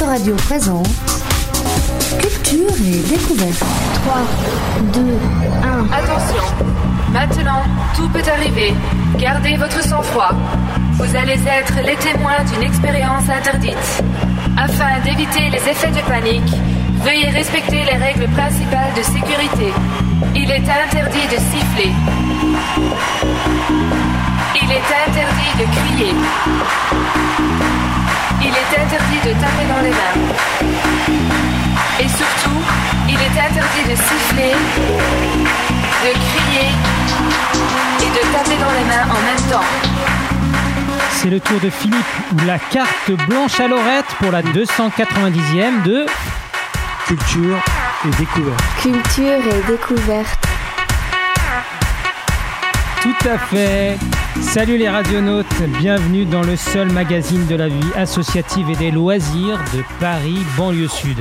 Autoradio présente Culture et découverte. 3, 2, 1. Attention, maintenant, tout peut arriver. Gardez votre sang-froid. Vous allez être les témoins d'une expérience interdite. Afin d'éviter les effets de panique, veuillez respecter les règles principales de sécurité. Il est interdit de siffler. Il est interdit de crier. Il est interdit de taper dans les mains. Et surtout, il est interdit de siffler, de crier et de taper dans les mains en même temps. C'est le tour de Philippe ou la carte blanche à Lorette pour la 290e de Culture et découverte. Culture et découverte. Tout à fait. Salut les radionautes, bienvenue dans le seul magazine de la vie associative et des loisirs de Paris, banlieue sud.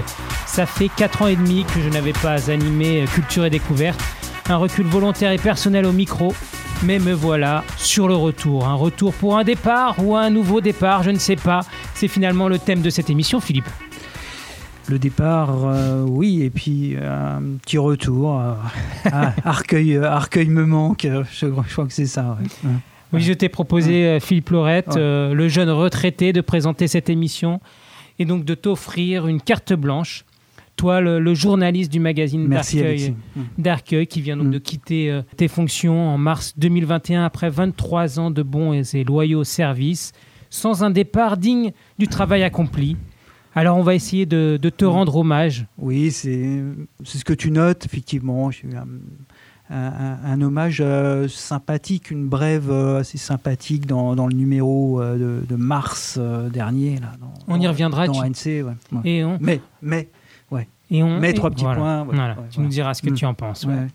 Ça fait 4 ans et demi que je n'avais pas animé Culture et Découverte, un recul volontaire et personnel au micro, mais me voilà sur le retour. Un retour pour un départ ou un nouveau départ, je ne sais pas. C'est finalement le thème de cette émission, Philippe. Le départ, euh, oui, et puis euh, un petit retour. euh, Arcueil, euh, Arcueil me manque, euh, je, je crois que c'est ça. ouais. Oui, je t'ai proposé, euh, Philippe Laurette, euh, le jeune retraité, de présenter cette émission et donc de t'offrir une carte blanche. Toi, le, le journaliste du magazine d'Arcueil, qui vient donc Mm. de quitter euh, tes fonctions en mars 2021 après 23 ans de bons et loyaux services, sans un départ digne du travail accompli. Alors, on va essayer de, de te rendre hommage. Oui, c'est ce que tu notes, effectivement. J'ai eu un, un- un- un hommage euh, sympathique, une brève euh, assez sympathique dans, dans le numéro euh, de, de mars dernier. Là, dans- On y reviendra. Dans tu- ANC, ouais. ouais. et on, Mais, mais, et on, mais trois petits voilà. points. ouais, Voilà, ouais, tu nous ouais. diras ce que Mm. tu en penses. ouais. Ouais.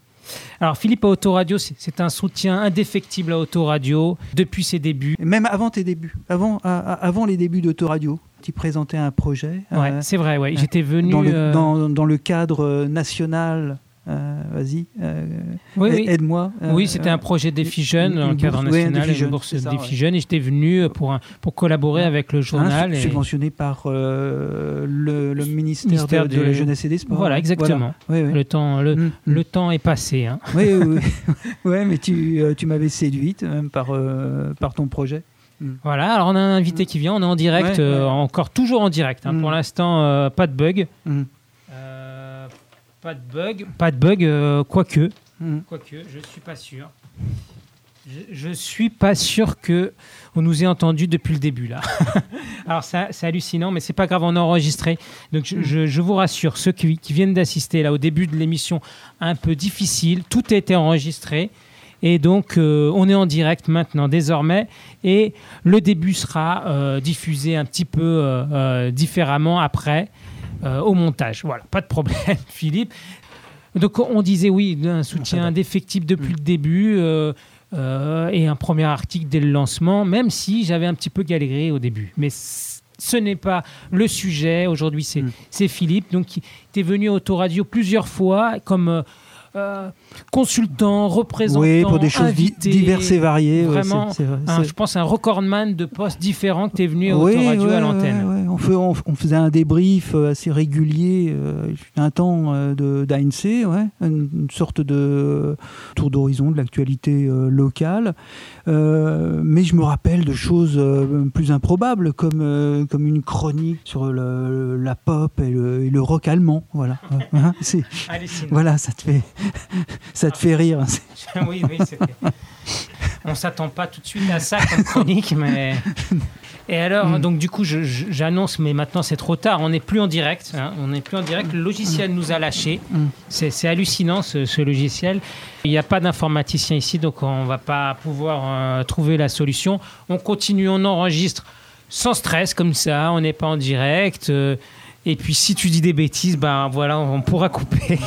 Alors Philippe à Autoradio, c'est un soutien indéfectible à Autoradio depuis ses débuts. Même avant tes débuts, avant, à- avant les débuts d'Autoradio, tu présentais un projet. Ouais, euh, c'est vrai, ouais. euh, J'étais venu. dans, le, euh, dans, dans le cadre national. euh, Vas-y, euh, oui, a- oui. aide-moi. Oui, c'était un projet Défi une- Jeunes dans le cadre national, une Jeunes, bourse c'est ça, Défi ouais. Jeunes, et j'étais venu pour, un- pour collaborer Ouais. avec le journal. et- subventionné par le, le ministère, Ministère de, la Jeunesse et des Sports. Voilà, exactement. Oui, oui. Le temps, le, Mm, le mm. temps est passé. hein. Oui, mais tu, tu m'avais séduite même par, par ton projet. Voilà, alors on a un invité qui vient, on est en direct, Ouais, euh, ouais. encore toujours en direct. hein. Mm. Pour l'instant, euh, pas de bug. Mm. Euh, pas de bug, pas de bug, euh, quoique. Mm. Quoique, je suis pas sûr. Je, je suis pas sûr que on nous ait entendu depuis le début là. Alors ça, c'est hallucinant, mais c'est pas grave, on a enregistré. Donc je, je- je vous rassure, ceux qui, qui viennent d'assister là au début de l'émission, un peu difficile, tout a été enregistré. Et donc, euh, on est en direct maintenant, désormais. Et le début sera euh, diffusé un petit peu euh, différemment après, au montage. Voilà, pas de problème, Philippe. Donc, on disait oui, un soutien va. indéfectible depuis le début. et un premier article dès le lancement, même si j'avais un petit peu galéré au début. Mais ce n'est pas le sujet. Aujourd'hui, c'est Mm. Philippe, donc qui est venu à Autoradio plusieurs fois comme euh, consultant, représentant, Oui, pour des choses invité. diverses et variées. ouais, Vraiment, vrai, un- c'est- je pense un recordman de postes différents que tu es venu Oui, Autoradio ouais, à l'antenne. On, fait- on- on faisait un débrief euh, assez régulier, euh, un temps euh, de- d'ANC, ouais, une, une sorte de tour d'horizon de l'actualité euh, locale. Mais je me rappelle de choses plus improbables, comme, comme une chronique sur le- la pop et le, et le rock allemand. Voilà, Hein, voilà ça, te fait, ça te fait rire. C'est- oui, oui, On s'attend pas tout de suite à ça comme chronique, mais. Et alors, Mm. donc du coup, j'annonce, mais maintenant c'est trop tard. On n'est plus en direct. hein, on n'est plus en direct. Le logiciel nous a lâchés. Mm. C'est hallucinant ce, ce logiciel. Il n'y a pas d'informaticien ici, donc on va pas pouvoir euh, trouver la solution. On continue, on enregistre sans stress comme ça. On n'est pas en direct. euh, et puis si tu dis des bêtises, ben voilà, on pourra couper.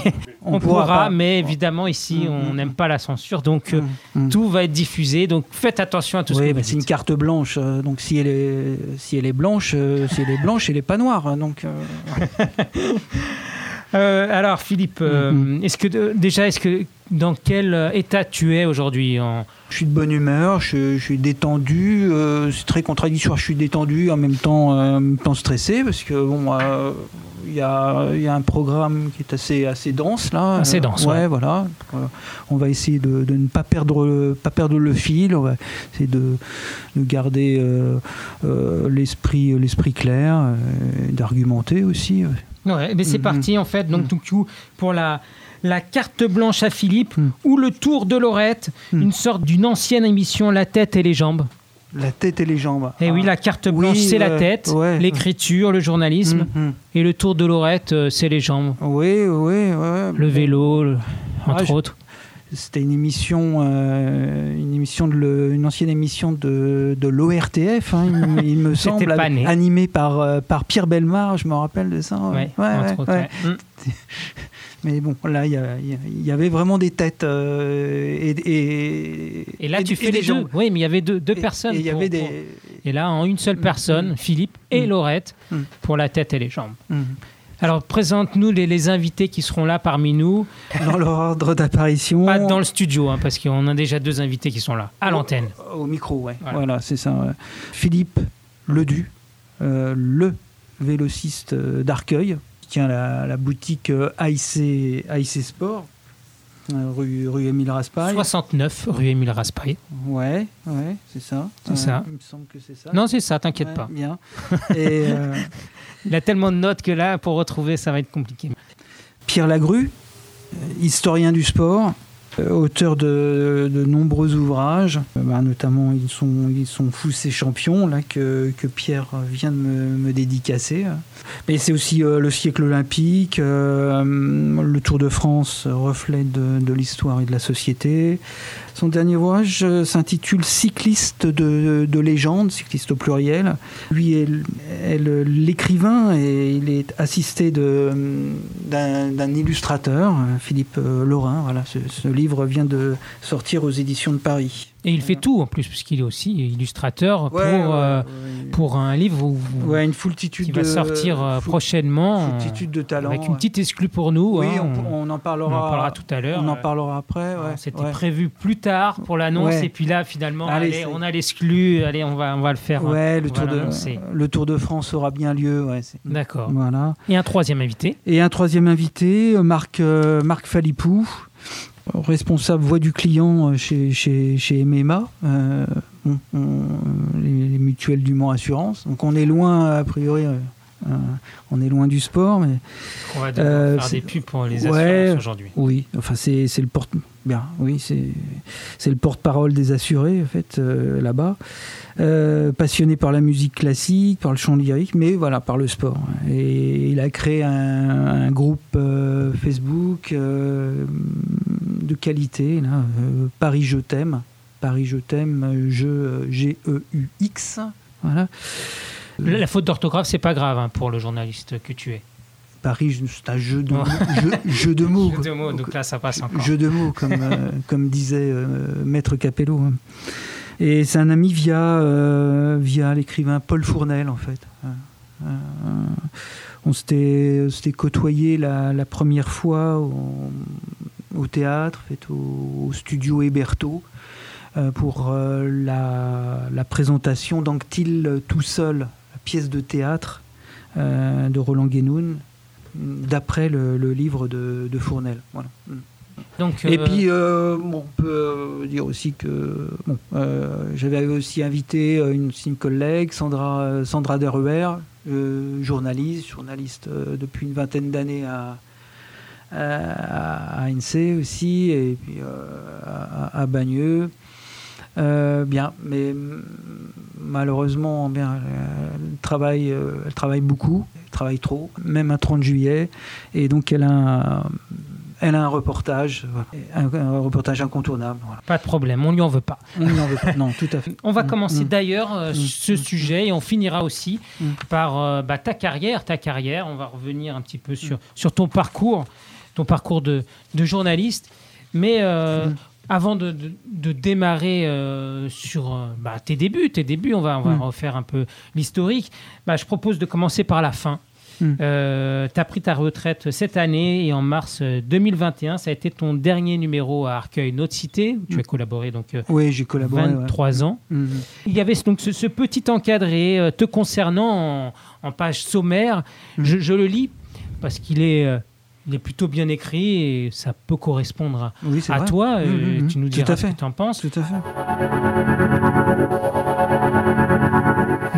On, pourra, mais évidemment ici, Mm, on mm, n'aime pas la censure, donc euh, Mm, mm. tout va être diffusé. Donc faites attention à tout ce Oui, que bah, c'est une carte blanche. euh, donc si elle est, si elle est blanche, euh, si elle est blanche, elle n'est pas noire. hein, Donc, euh, Euh, alors, Philippe, euh, Mhm. est-ce que euh, déjà, est-ce que dans quel état tu es aujourd'hui en... Je suis de bonne humeur, je, je suis détendu. euh, c'est très contradictoire. Je suis détendu en même temps, en même temps stressé parce que bon, il y, a, il y a un programme qui est assez assez dense là. Assez Euh, dense, ouais, ouais. voilà. Euh, on va essayer de, de ne pas perdre le, pas perdre le fil. On va essayer de, de garder euh, euh, l'esprit l'esprit clair, euh, d'argumenter aussi. Ouais, mais c'est Mhm. parti en fait. Donc, du coup, pour la, la carte blanche à Philippe Mhm. ou le tour de Lorette, Mhm. une sorte d'une ancienne émission La tête et les jambes. La tête et les jambes. Et oui, Ah. la carte Oui, blanche, c'est la ouais, tête, ouais. l'écriture, le journalisme. Mhm. Et le tour de Lorette, euh, c'est les jambes. Oui, oui, ouais. Le vélo, le- entre Ah, je- autres. C'était une émission, euh, une émission de le- une ancienne émission de, de l'ORTF, hein, il, il me semble, animée par euh, par Pierre Belmar, je me rappelle de ça. Ouais, entre autres. Mm. Mais bon, là, il y, avait vraiment des têtes euh, et, et Et là, et- tu fais les gens. deux. Oui, mais il y avait deux, personnes. Et il y pour- avait pour- des. Et là, en une seule personne, Mm. Philippe et Mm. Laurette Mm. pour la tête et les jambes. Alors, présente-nous les, les invités qui seront là parmi nous. Dans leur ordre d'apparition. Pas dans le studio, hein, parce qu'on a déjà deux invités qui sont là, à l'antenne. Au micro, ouais. Voilà. Voilà, c'est ça. ouais. Philippe Ledu, euh, le vélociste euh, d'Arcueil, qui tient la, la boutique euh, AIC, AIC Sport, euh, rue, rue Émile Raspail. 69 rue Émile Raspail. Ouais, ouais, c'est ça. C'est Ouais, ça. Il me semble que c'est ça. Non, c'est ça, t'inquiète Ouais, pas. Bien. Et euh, Il a tellement de notes que là, pour retrouver, ça va être compliqué. Pierre Lagru, euh, historien du sport, auteur de, de nombreux ouvrages, euh, bah, notamment ils sont, ils sont fous ces champions là, que, que Pierre vient de me, me dédicacer. Mais c'est aussi euh, le siècle olympique, euh, le Tour de France, euh, reflet de l'histoire et de la société. Son dernier ouvrage euh, s'intitule Cycliste de, de légende, cycliste au pluriel. Lui est, l'écrivain et il est assisté d'un illustrateur, euh, Philippe euh, Laurin. Voilà, ce, ce livre vient de sortir aux éditions de Paris. Et il fait tout en plus, puisqu'il est aussi illustrateur pour, euh, pour un livre où- ouais, une foultitude qui va de- sortir euh, foul- prochainement. euh, foultitude de talents. Avec une petite exclue pour nous. Oui, hein, on, on en on parlera. en parlera tout à l'heure. On en Euh, parlera après. C'était prévu plus tard pour l'annonce et puis là finalement Allez, allez, c'est- on a l'exclu, allez on va on va le faire. hein. Le on tour, de, le Tour de France aura bien lieu. Ouais, D'accord. Voilà. Et un troisième invité. Et un troisième invité, euh, Marc, euh, Marc Falipou, euh, responsable voix du client euh, chez, chez, chez MMA, euh, on- les, les mutuelles du Mans Assurance. Donc on est loin, a priori, euh, euh, on est loin du sport, mais On va devoir Euh, faire des pubs pour les Ouais. assurances aujourd'hui. oui, enfin c'est le porte bien, oui c'est c'est le porte-parole des assurés en fait euh, là-bas. Passionné par la musique classique, par le chant lyrique, mais voilà par le sport. Et il a créé un, un groupe Facebook de qualité là, euh, Paris je t'aime, Paris je t'aime, je euh, G E U X, voilà. La, la faute d'orthographe, c'est pas grave hein, pour le journaliste que tu es. Paris, c'est un jeu de mots, jeu, jeu de mots. Jeu de mots, donc là ça passe encore. Jeu de mots, comme, euh, comme disait euh, Maître Capello. hein. Et c'est un ami via, euh, via l'écrivain Paul Fournel, en fait. On s'était côtoyé la, la première fois au théâtre, fait, au, au studio Héberto, euh, pour euh, la, la présentation d'Anctil tout seul, la pièce de théâtre euh, de Roland Guénoun, d'après le, le livre de, de Fournel. Voilà. Mm. Donc, Et euh, puis, euh, bon, on peut dire aussi que bon, euh, j'avais aussi invité une, une collègue, Sandra, Sandra Deruer, journaliste, journaliste depuis une vingtaine d'années à, à, à ANC aussi, et puis euh, à, à Bagneux. Euh, bien, mais malheureusement, bien, euh, elle travaille, euh, elle travaille beaucoup, elle travaille trop, même un 30 juillet, et donc elle a un, elle a un reportage, voilà, un, un reportage incontournable. Voilà. pas de problème, on lui en veut pas. On n'en veut pas. Non, tout à fait. On va Mm, commencer mm. d'ailleurs euh, Mm, ce sujet et on finira aussi par euh, bah, ta carrière, ta carrière. On va revenir un petit peu sur, sur ton parcours, ton parcours de, de journaliste. Mais euh, Mm. avant de, de- de démarrer euh, sur euh, bah, tes débuts, tes débuts, on va, on va Mm. refaire un peu l'historique. Bah, je propose de commencer par la fin. Mm. Euh, tu as pris ta retraite cette année et en mars euh, 2021, ça a été ton dernier numéro à Arcueil Notre Cité, où tu Mm. as collaboré donc Oui, j'ai collaboré. ouais. 23 ans. Il y avait donc ce, ce petit encadré te concernant en, en page sommaire. Mm. Je, je le lis parce qu'il est, il est plutôt bien écrit et ça peut correspondre à, Oui, toi. euh, Mhm, mhm. Tu nous diras ce que tu en penses. Tout à fait.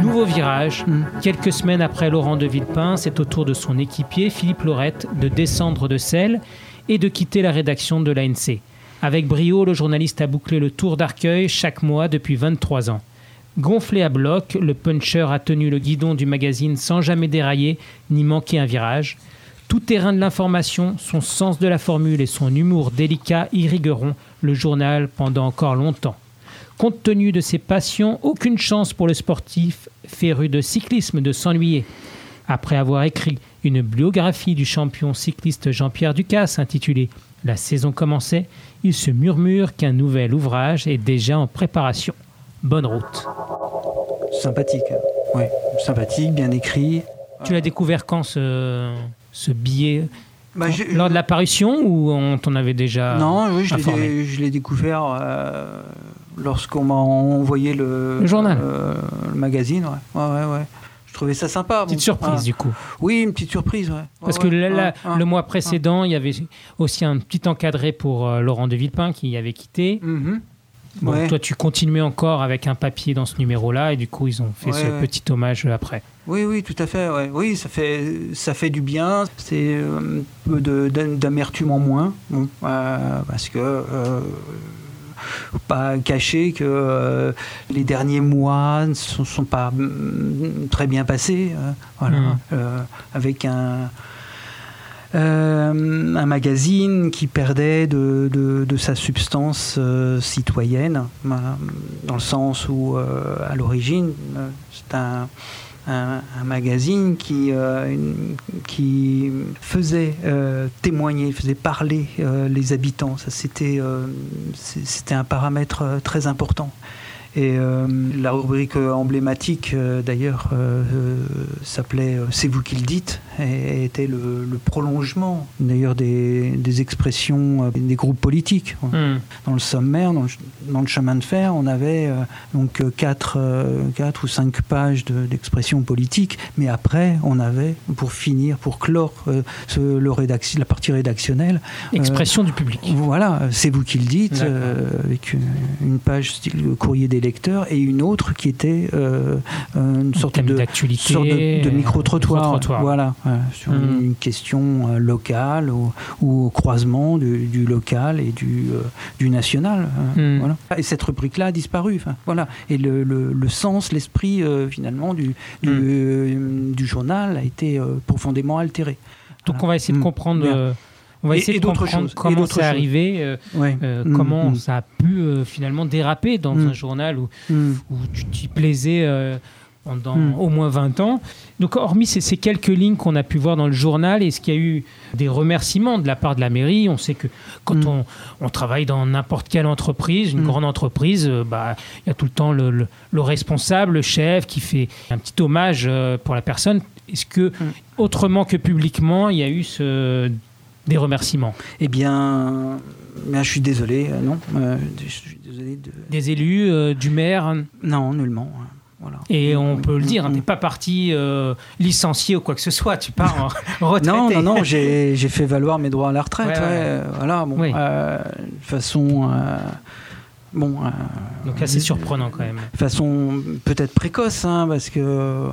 Nouveau virage. Mm. Quelques semaines après Laurent de Villepin, c'est au tour de son équipier, Philippe Laurette, de descendre de selle et de quitter la rédaction de l'ANC. Avec brio, le journaliste a bouclé le tour d'Arcueil chaque mois depuis 23 ans. Gonflé à bloc, le puncher a tenu le guidon du magazine sans jamais dérailler ni manquer un virage. Tout terrain de l'information, son sens de la formule et son humour délicat irrigueront le journal pendant encore longtemps. Compte tenu de ses passions, aucune chance pour le sportif féru de cyclisme de s'ennuyer. Après avoir écrit une biographie du champion cycliste Jean-Pierre Ducasse intitulée La saison commençait, il se murmure qu'un nouvel ouvrage est déjà en préparation. Bonne route. Sympathique. Oui, sympathique, bien écrit. Tu l'as découvert quand ce, ce billet Bah, Quand- Lors de l'apparition ou on t'en avait déjà Non, oui, je l'ai informé dé- je l'ai découvert euh, lorsqu'on m'a envoyé le, Le journal. euh, le magazine. Ouais. Ouais, ouais, ouais. Je trouvais ça sympa. Petite Bon, surprise ah, du coup. Oui, une petite surprise. Ouais. Parce que le mois précédent, il y avait aussi un petit encadré pour euh, Laurent de Villepin qui avait quitté. Bon, Ouais. Toi, tu continuais encore avec un papier dans ce numéro-là et du coup, ils ont fait Ouais, ce ouais. petit hommage après. Oui, oui, tout à fait. Ouais. Oui, ça fait, ça fait du bien. C'est un peu d'amertume en moins. Bon, euh, parce que. Euh, faut pas cacher que euh, les derniers mois ne sont, sont pas mm, très bien passés. euh, voilà. Euh, avec un. euh, un magazine qui perdait de, de- de sa substance euh, citoyenne, dans le sens où, euh, à l'origine, c'est un, un- magazine qui, euh, faisait euh, témoigner, faisait parler euh, les habitants. C'était, un paramètre très important. Et euh, la rubrique euh, emblématique, euh, d'ailleurs, s'appelait C'est vous qui le dites, et était le, le prolongement, d'ailleurs, des, des expressions des groupes politiques. Hmm. Dans le sommaire, dans le, dans le chemin de fer, on avait donc euh, quatre, euh, quatre ou cinq pages de- d'expressions politiques, mais après, on avait, pour finir, pour clore ce- le rédac- la partie rédactionnelle, Expression du public. voilà, c'est vous qui le dites, avec une, une page style courrier des lecteurs et une autre qui était euh, euh, une sorte de, sorte de, de euh, micro-trottoir. micro-trottoir. Voilà, euh, sur Mhm. une, question euh, locale ou, ou au croisement du, du local et du, euh, du national. euh, Mhm. voilà. Et cette rubrique-là a disparu. voilà. Et le, le- le sens, l'esprit euh, finalement du, du, euh, du journal a été euh, profondément altéré. Donc Voilà. on va essayer de comprendre. On va essayer et de d'autres comprendre choses, comment c'est arrivé, euh, Ouais. euh, Mhm, comment mhm. ça a pu euh, finalement déraper dans Mm. un journal où, où tu t'y plaisais euh, pendant Mm. au moins 20 ans. Donc, hormis ces, ces quelques lignes qu'on a pu voir dans le journal, est-ce qu'il y a eu des remerciements de la part de la mairie? On sait que quand Mm. on, on travaille dans n'importe quelle entreprise, une Mm. grande entreprise, euh, bah, il y a tout le temps le, le- le responsable, le chef qui fait un petit hommage euh, pour la personne. Est-ce que, autrement que publiquement, il y a eu ce- des remerciements Eh bien, bien, je suis désolé, euh, non. euh, je suis désolé de... Des élus, euh, du maire Non, nullement. Voilà. Et on peut le dire, hein, Mm. t'es pas parti euh, licencié ou quoi que ce soit, tu pars en. Non, non, non, j'ai fait valoir mes droits à la retraite. Ouais, ouais, ouais. Voilà, bon, Oui. euh, de façon. euh, bon. euh, Donc assez surprenant quand même. de façon peut-être précoce, hein, parce que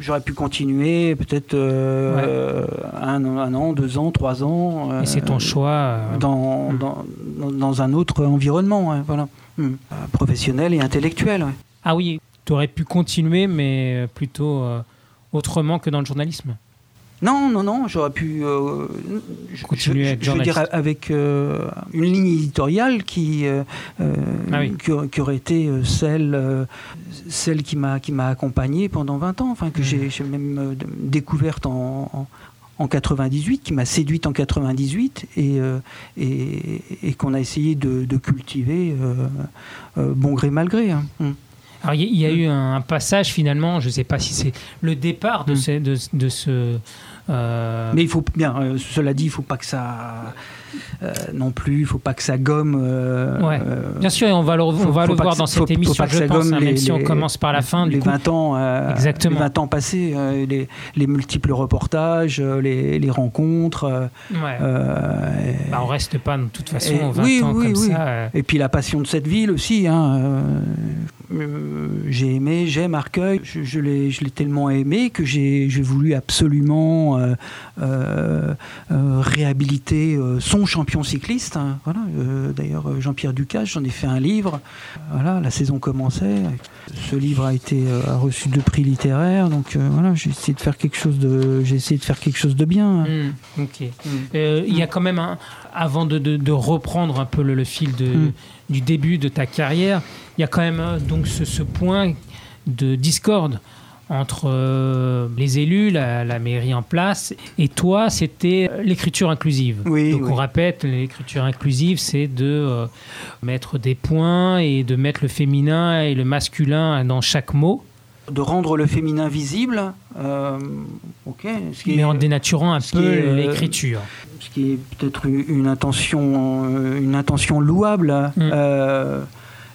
j'aurais pu continuer peut-être euh, un, an- un an, deux ans, trois ans. Et c'est ton euh, choix. Dans, Mm. dans, dans- un autre environnement, voilà. Mm. Euh, Professionnel et intellectuel. ouais. Ah oui, tu aurais pu continuer, mais plutôt autrement que dans le journalisme. Non, non, non, j'aurais pu euh, Continuer je, je veux dire avec euh, une ligne éditoriale qui, euh, Ah oui. qui, aurait- qui aurait été celle, celle qui m'a qui m'a accompagné pendant 20 ans, enfin que Mhm. j'ai même découverte en, en, en 98, qui m'a séduite en 98 et, euh, et, et qu'on a essayé de, de cultiver euh, euh, bon gré mal gré. hein. Mm. Alors, il y, y, a eu un, passage finalement, je ne sais pas si c'est le départ de, Mm. ce, de, de ce. Euh, Mais il faut bien, euh, cela dit, il faut pas que ça euh, non plus, il faut pas que ça gomme. Ouais. Bien sûr, et on va le, on faut- va faut le voir dans cette faut émission, pas que je ça pense, gomme hein, les- même si on les- commence par la fin. les Du coup, 20 ans, Exactement. les 20 ans passés, les, les multiples reportages, les, rencontres. ouais. Bah, on reste pas de toute façon et- 20 oui, ans oui, comme oui. ça. Et puis la passion de cette ville aussi. hein, j'ai aimé, j'aime Arcueil. Je, je l'ai, tellement aimé que j'ai, voulu absolument euh, euh, euh, réhabiliter euh, son champion cycliste. hein, voilà. euh, d'ailleurs, euh, Jean-Pierre Ducasse, j'en ai fait un livre. Voilà, la saison commençait. Ce livre a été euh, a reçu deux prix littéraires. Donc euh, voilà, j'ai essayé de faire quelque chose de, j'ai essayé de faire quelque chose de bien. hmm, ok. Euh, Il y a quand même un, avant de, de- de reprendre un peu le, le fil de, Mm. du début de ta carrière, il y a quand même euh, donc ce, ce point de discorde entre euh, les élus, la, la mairie en place, et toi, c'était euh, l'écriture inclusive. Oui, donc oui. on répète, l'écriture inclusive, c'est de euh, mettre des points et de mettre le féminin et le masculin dans chaque mot, De rendre le féminin visible. euh, ok. Ce qui mais est- en dénaturant un peu l'écriture. ce qui est peut-être une intention, une intention louable Mm.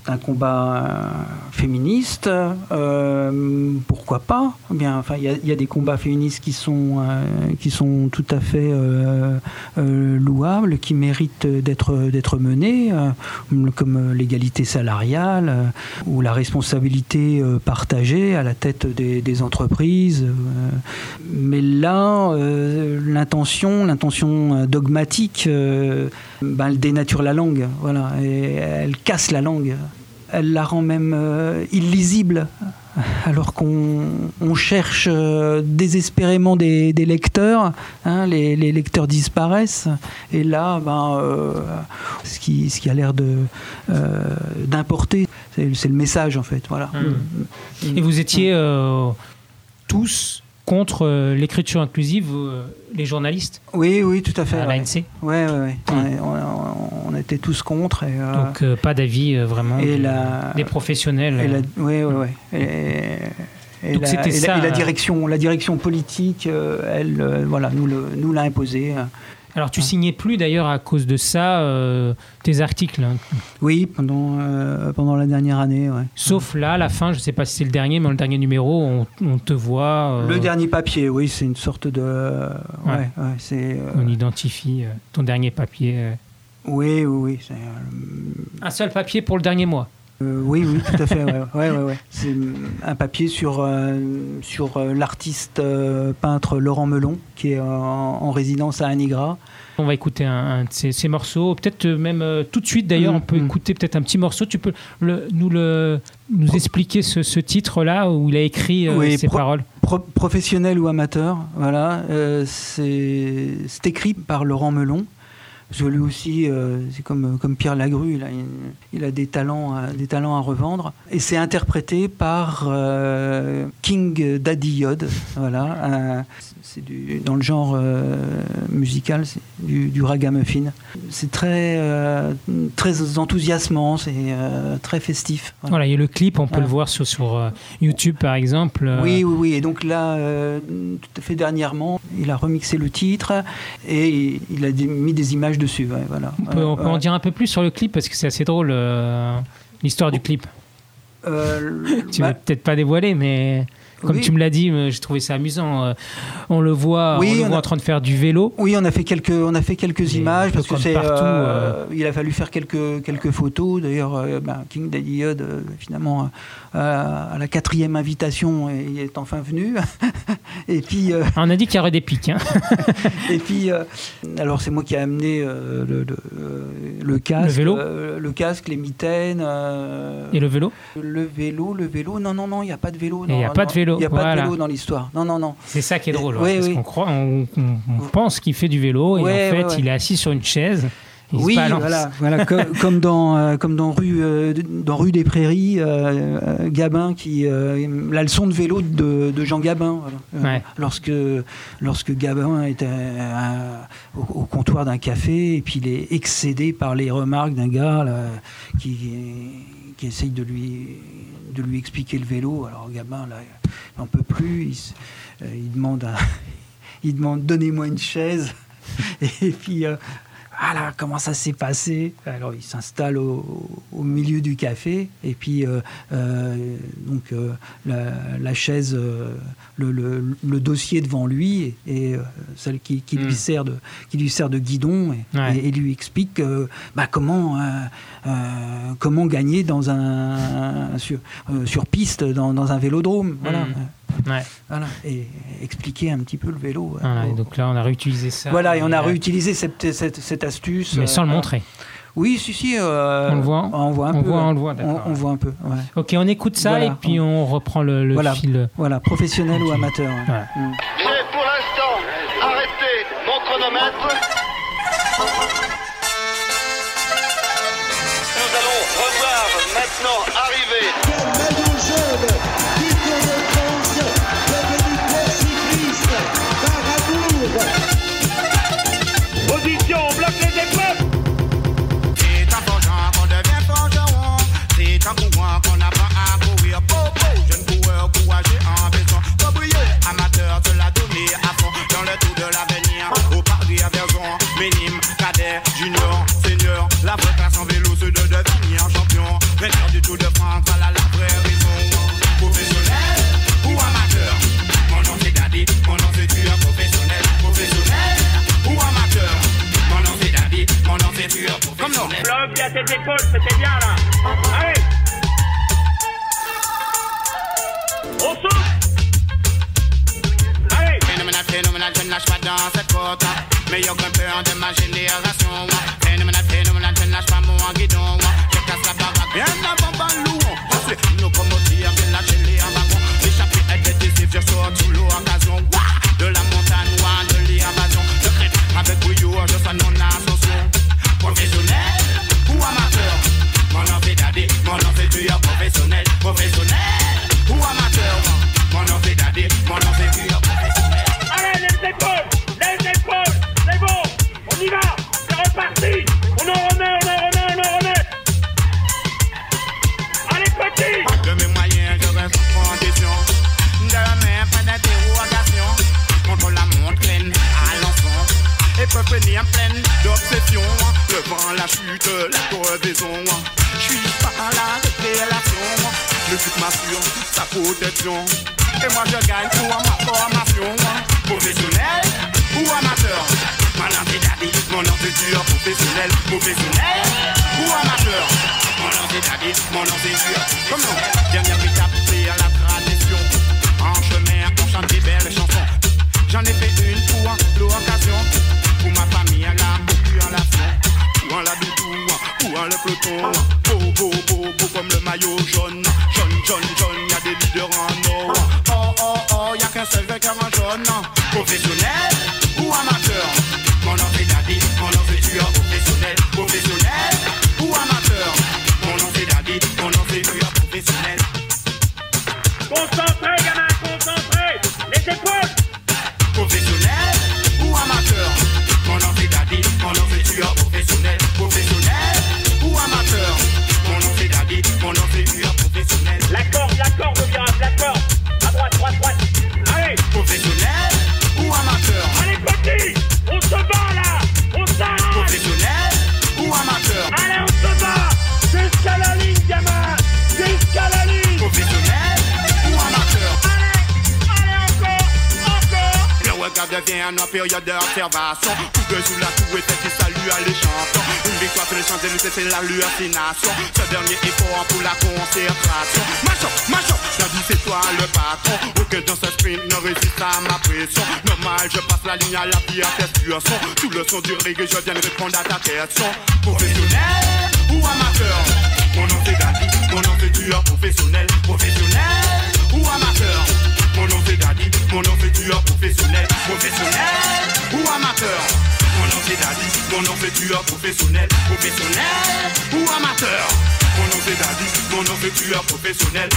D'un combat euh, féministe. euh, pourquoi pas? Eh Bien, enfin, il y, a- des combats féministes qui sont euh, qui sont tout à fait louables, qui méritent d'être d'être menés, comme l'égalité salariale ou la responsabilité partagée à la tête des, entreprises. mais là, l'intention, l'intention dogmatique, ben, elle dénature la langue, voilà, et elle casse la langue. Elle la rend même euh, illisible, alors qu'on on cherche euh, désespérément des, lecteurs. hein, les, lecteurs disparaissent, et là, ben, euh, ce, qui, a l'air d'importer, c'est le message en fait, voilà. Et vous étiez tous contre euh, l'écriture inclusive, euh, les journalistes Oui, oui, tout à fait. à ouais. l'ANC. Ouais, ouais, ouais. On, est- on- on était tous contre. Et, euh, Donc euh, pas d'avis euh, vraiment et la- des professionnels. et la, ouais, ouais, ouais. Et, Donc la, et la- ça, la direction, la direction politique, elle, voilà, nous le- nous l'a imposé. Alors tu signais plus d'ailleurs à cause de ça euh, tes articles, hein. Oui, pendant euh, pendant la dernière année. Ouais. sauf là, à la fin, je sais pas si c'est le dernier, mais dans le dernier numéro, on, on te voit, euh, Le dernier papier, oui, c'est une sorte de. Ouais, Ouais. ouais, c'est. on identifie ton dernier papier. oui, oui, oui. c'est, Un seul papier pour le dernier mois. Euh, oui, oui, tout à fait. ouais, ouais, ouais, ouais. C'est un papier sur, euh, sur euh, l'artiste euh, peintre Laurent Melon, qui est en, en résidence à Anigra. On va écouter un, de morceaux, peut-être même tout de suite d'ailleurs, Mm, on peut mm. écouter peut-être un petit morceau. Tu peux le, nous, le, nous expliquer ce, ce titre-là où il a écrit Oui, ces pro- paroles? Pro- professionnel ou amateur, voilà. c'est écrit par Laurent Melon. Parce que lui aussi, euh, c'est comme, comme Pierre Lagrue, il a, une- il a des, talents, à- des talents à revendre. Et c'est interprété par euh, King Daddy Yod. Voilà, un- c'est du- dans le genre euh, musical, c'est du, du ragamuffin. C'est très, euh, très enthousiasmant, c'est euh, très festif. Voilà. Voilà, il y a le clip, on peut le voir sur, sur euh, YouTube par exemple. euh, Oui, oui, oui. Et donc là, euh, tout à fait dernièrement, il a remixé le titre et il a mis des images dessus. ouais, voilà. On peut, on peut en dire un peu plus sur le clip parce que c'est assez drôle euh, l'histoire du clip. Euh, Tu bah, veux peut-être pas dévoiler, mais comme Oui. tu me l'as dit, euh, j'ai trouvé ça amusant. Euh, On le voit, Oui, on le on voit a- en train de faire du vélo. oui, on a fait quelques, on a fait quelques Et images parce que c'est, partout, euh, il a fallu faire quelques quelques photos. D'ailleurs, euh, ben, King Daddy Yod, euh, finalement, euh, à la quatrième invitation, il est enfin venu. et puis, euh, Ah, On a dit qu'il y aurait des pics. hein. Et puis, euh, alors c'est moi qui ai amené euh, le, le, euh, le casque, Le vélo euh, le casque, les mitaines, euh, Et le vélo? le vélo, le vélo. Non, non, non, il n'y a pas de vélo. Il y a non, pas de vélo, Il n'y a pas voilà. de vélo dans l'histoire. Non, non, non. C'est ça qui est Et- drôle. oui, parce oui. qu'on croit, on, pense qu'il fait du vélo et en fait, il est assis sur une chaise. Il oui, voilà, voilà co- comme, dans euh, comme dans rue euh, dans rue des Prairies, euh, euh, Gabin qui euh, la leçon de vélo de, de Jean Gabin. voilà. Euh, Ouais. Lorsque lorsque Gabin euh, au, au comptoir d'un café et puis il est excédé par les remarques d'un gars là, qui qui essaye de lui de lui expliquer le vélo. Alors, gamin, là, il n'en peut plus. Il, euh, demande, à- il demande donnez-moi une chaise. Et puis, euh, voilà, comment ça s'est passé Alors, il s'installe au, au milieu du café. Et puis, euh, euh, donc, euh, la, la chaise, le, le- le dossier devant lui, et, celle qui, qui lui sert de, qui lui sert de guidon, et, Ouais. et- et lui explique bah, comment, comment gagner dans un, sur, sur piste dans, dans un vélodrome. Voilà. Mm. Euh, Ouais. voilà. Et expliquer un petit peu le vélo. euh, Voilà, et donc là, on a réutilisé ça. voilà, et on a euh, réutilisé cette, cette, cette astuce. Mais sans le euh, montrer. Oui, si, si. euh, On le voit On voit un On peu. voit, ouais. on le voit, d'accord. On, on voit un peu. ouais. Ok, on écoute ça Voilà. et puis on reprend le, le Voilà. fil. Voilà, professionnel ou amateur. ouais. Voilà. Mm. J'ai pour l'instant arrêté mon chronomètre. Nous allons revoir maintenant arriver maillot jaune Bloc, il y a tes épaules, c'était bien là Allez On saute Allez Phénoménal, phénoménal, je ne lâche pas dans cette côte. Meilleur grimpeur de ma génération. Phénoménal, phénoménal, je ne lâche pas mon guidon. Je casse la baraque bien avant Balou. Je suis une locomotive, je lâche les wagons. L'échappée est décisif, je sors sous l'occasion. De la montagne de l'invasion. Je crève avec brio, je sonne mon ascension. Professionnel ou amateur Mon nom c'est Daddy, mon nom c'est tueur professionnel. Professionnel ou amateur Mon nom c'est Daddy, mon nom c'est tueur professionnel. Allez, les épaules Les épaules C'est bon On y va C'est reparti On en remet, on en remet, on en remet Allez, petit De mes moyens, je reste en condition. De mes pas d'interrogation. Contre la montre à l'enfant. Et peut venir d'obsession. Devant la chute, la crevaison. Je suis pas la révélation. Le but m'assure sa protection. Et moi je gagne pour ma formation. Professionnel ou amateur Mon Daddy, mon dur. Professionnel, professionnel ou amateur Mon Daddy, mon dur. Comme non, dernière étape, c'est la tradition. En chemin, on chante des belles chansons. J'en ai fait une pour l'occasion. La doudou, pour le peloton? Beau, beau, beau, beau comme le maillot jaune. Jaune, jaune, jaune, y a des leaders en or. Oh, oh, oh, y a qu'un seul vainqueur en jaune. En période d'observation. Tout de sous la tour était qui salue à les. Une victoire sur les Champs-Élysées, c'est la hallucination. Ce dernier effort pour la consécration. Macho, macho, t'as dit c'est toi le patron. Aucun dans ce sprint ne résiste à ma pression. Normal, je passe la ligne à la pire question. Tout le son du reggae, je viens de répondre à ta question. Professionnel ou amateur? Mon nom c'est Daddy, mon nom c'est tueur professionnel. Professionnel ou amateur? Mon nom c'est tueur professionnel, professionnel ou amateur. Mon nom c'est Daddy, mon nom professionnel, professionnel ou amateur. Mon nom c'est Daddy, mon nom c'est professionnel.